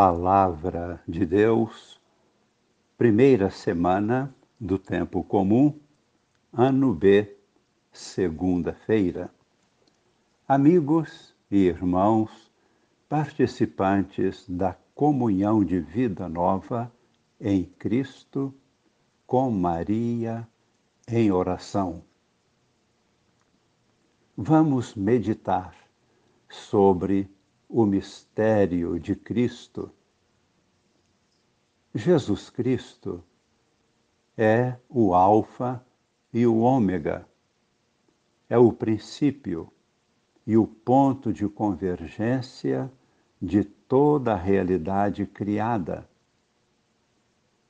Palavra de Deus, primeira semana do tempo comum, ano B, segunda-feira. Amigos e irmãos, participantes da comunhão de vida nova em Cristo, com Maria, em oração. Vamos meditar sobre o mistério de Cristo. Jesus Cristo é o Alfa e o Ômega, é o princípio e o ponto de convergência de toda a realidade criada.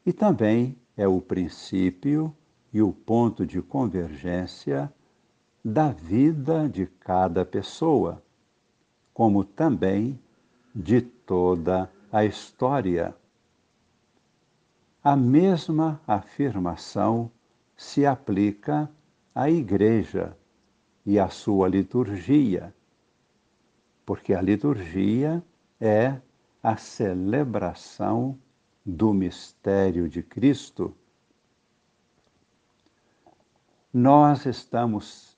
E também é o princípio e o ponto de convergência da vida de cada pessoa como também de toda a história. A mesma afirmação se aplica à Igreja e à sua liturgia, porque a liturgia é a celebração do mistério de Cristo. Nós estamos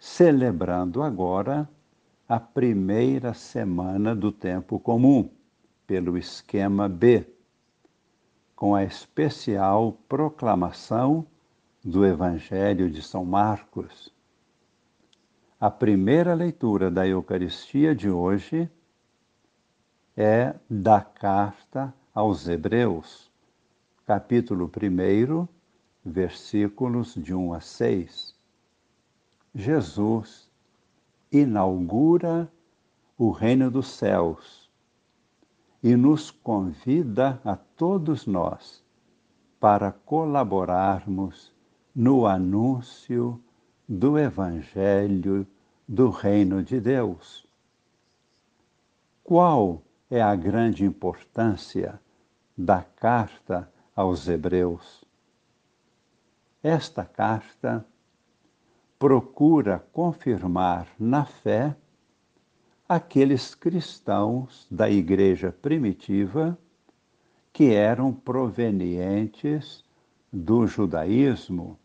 celebrando agora a primeira semana do tempo comum, pelo esquema B, com a especial proclamação do Evangelho de São Marcos. A primeira leitura da Eucaristia de hoje é da carta aos Hebreus, capítulo 1, versículos de 1 a 6. Jesus inaugura o reino dos céus e nos convida a todos nós para colaborarmos no anúncio do Evangelho do Reino de Deus. Qual é a grande importância da carta aos Hebreus? Esta carta procura confirmar na fé aqueles cristãos da igreja primitiva que eram provenientes do judaísmo.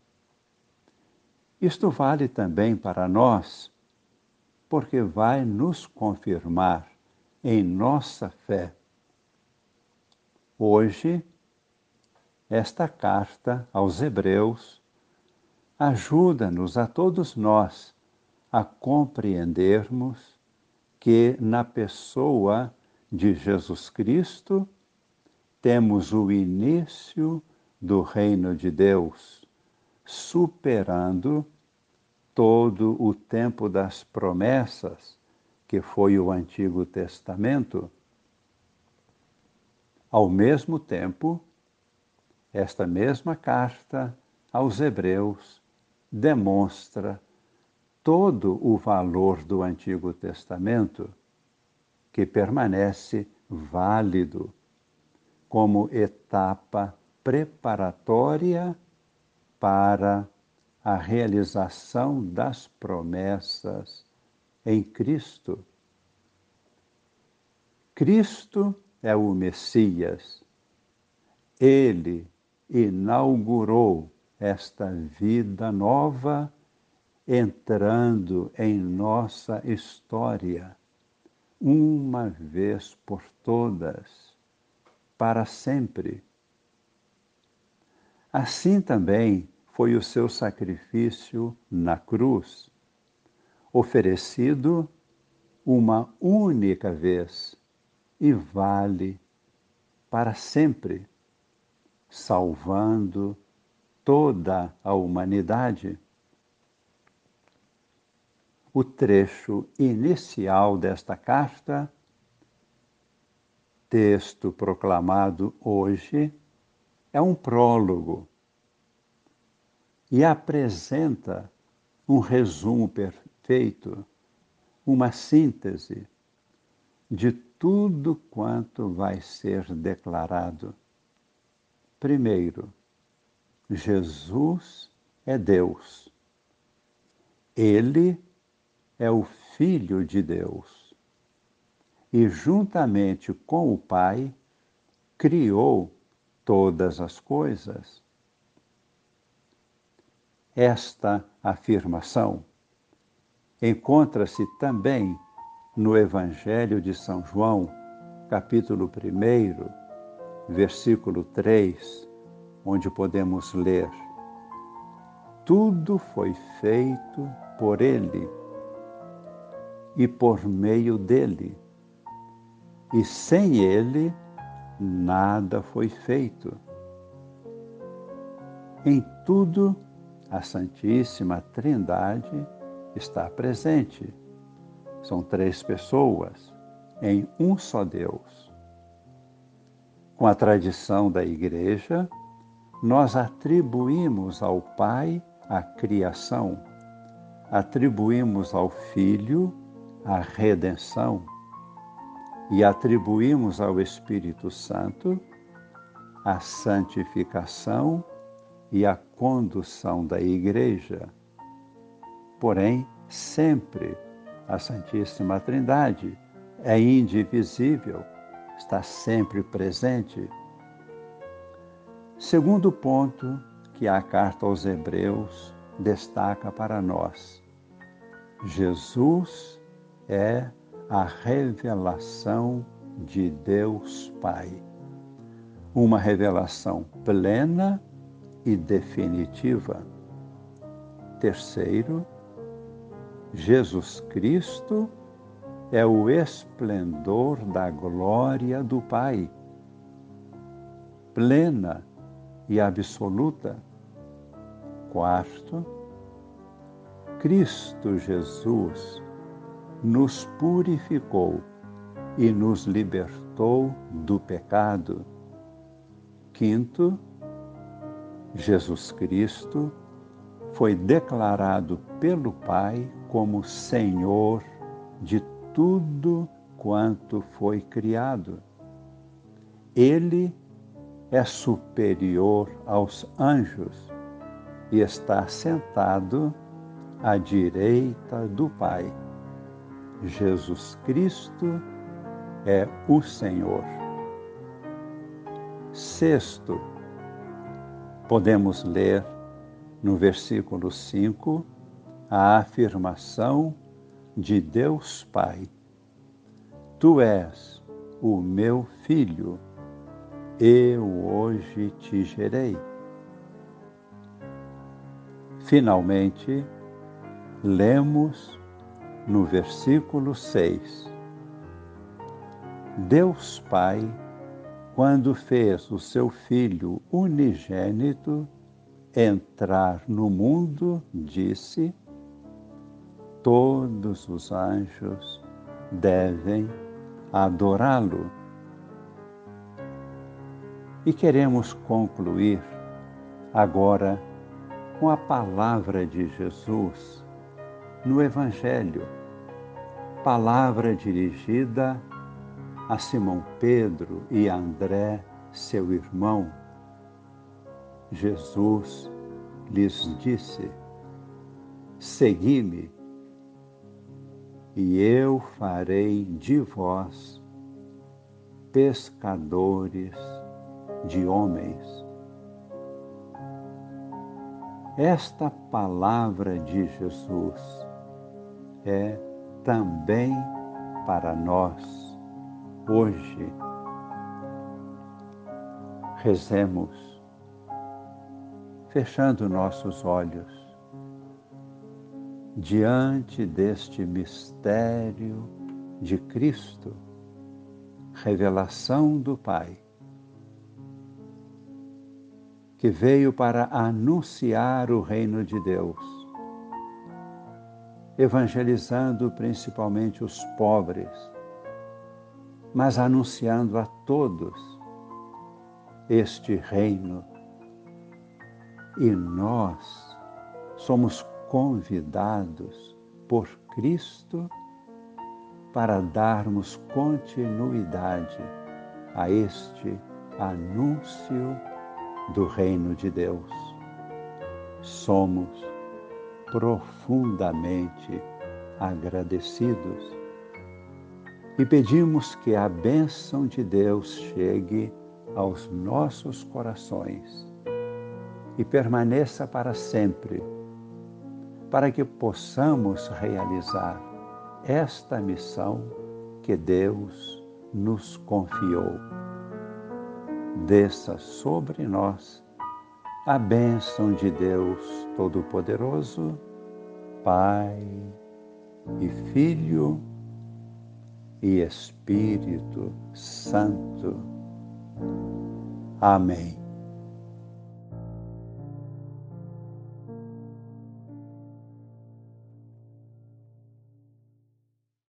Isto vale também para nós, porque vai nos confirmar em nossa fé. Hoje, esta carta aos Hebreus ajuda-nos a todos nós a compreendermos que na pessoa de Jesus Cristo temos o início do reino de Deus, superando todo o tempo das promessas, que foi o Antigo Testamento. Ao mesmo tempo, esta mesma carta aos Hebreus demonstra todo o valor do Antigo Testamento, que permanece válido como etapa preparatória para a realização das promessas em Cristo. Cristo é o Messias. Ele inaugurou esta vida nova entrando em nossa história, uma vez por todas, para sempre. Assim também foi o seu sacrifício na cruz, oferecido uma única vez e vale para sempre, salvando toda a humanidade. O trecho inicial desta carta, texto proclamado hoje, é um prólogo e apresenta um resumo perfeito, uma síntese de tudo quanto vai ser declarado. Primeiro, Jesus é Deus. Ele é o Filho de Deus. e, juntamente com o Pai, criou todas as coisas. Esta afirmação encontra-se também no Evangelho de São João, capítulo 1, versículo 3, onde podemos ler: Tudo foi feito por Ele e por meio dele, e sem Ele nada foi feito. Em tudo, a Santíssima Trindade está presente. São três pessoas em um só Deus. Com a tradição da Igreja, nós atribuímos ao Pai a criação, atribuímos ao Filho a redenção e atribuímos ao Espírito Santo a santificação e a condução da Igreja. Porém, sempre a Santíssima Trindade é indivisível, está sempre presente. Segundo ponto que a carta aos Hebreus destaca para nós: Jesus é a revelação de Deus Pai. Uma revelação plena e definitiva. Terceiro, Jesus Cristo é o esplendor da glória do Pai, plena e absoluta. Quarto, Cristo Jesus nos purificou e nos libertou do pecado. Quinto, Jesus Cristo foi declarado pelo Pai como Senhor de tudo quanto foi criado. Ele é superior aos anjos e está sentado à direita do Pai. Jesus Cristo é o Senhor. Sexto, podemos ler no versículo 5 a afirmação de Deus Pai: Tu és o meu filho, eu hoje te gerei. Finalmente, lemos no versículo 6. Deus Pai, quando fez o seu Filho unigênito entrar no mundo, disse: Todos os anjos devem adorá-lo. E queremos concluir agora com a palavra de Jesus no Evangelho, palavra dirigida a Simão Pedro e André, seu irmão. Jesus lhes disse: Segui-me, e eu farei de vós pescadores de homens. Esta palavra de Jesus é também para nós hoje. Rezemos, fechando nossos olhos, diante deste mistério de Cristo, revelação do Pai, que veio para anunciar o reino de Deus evangelizando principalmente os pobres, mas anunciando a todos este reino. E nós somos convidados por Cristo para darmos continuidade a este anúncio do reino de Deus. Somos profundamente agradecidos. e pedimos que a bênção de Deus chegue aos nossos corações e permaneça para sempre, para que possamos realizar esta missão que Deus nos confiou. Desça sobre nós a bênção de Deus Todo-Poderoso, Pai e Filho e Espírito Santo. Amém.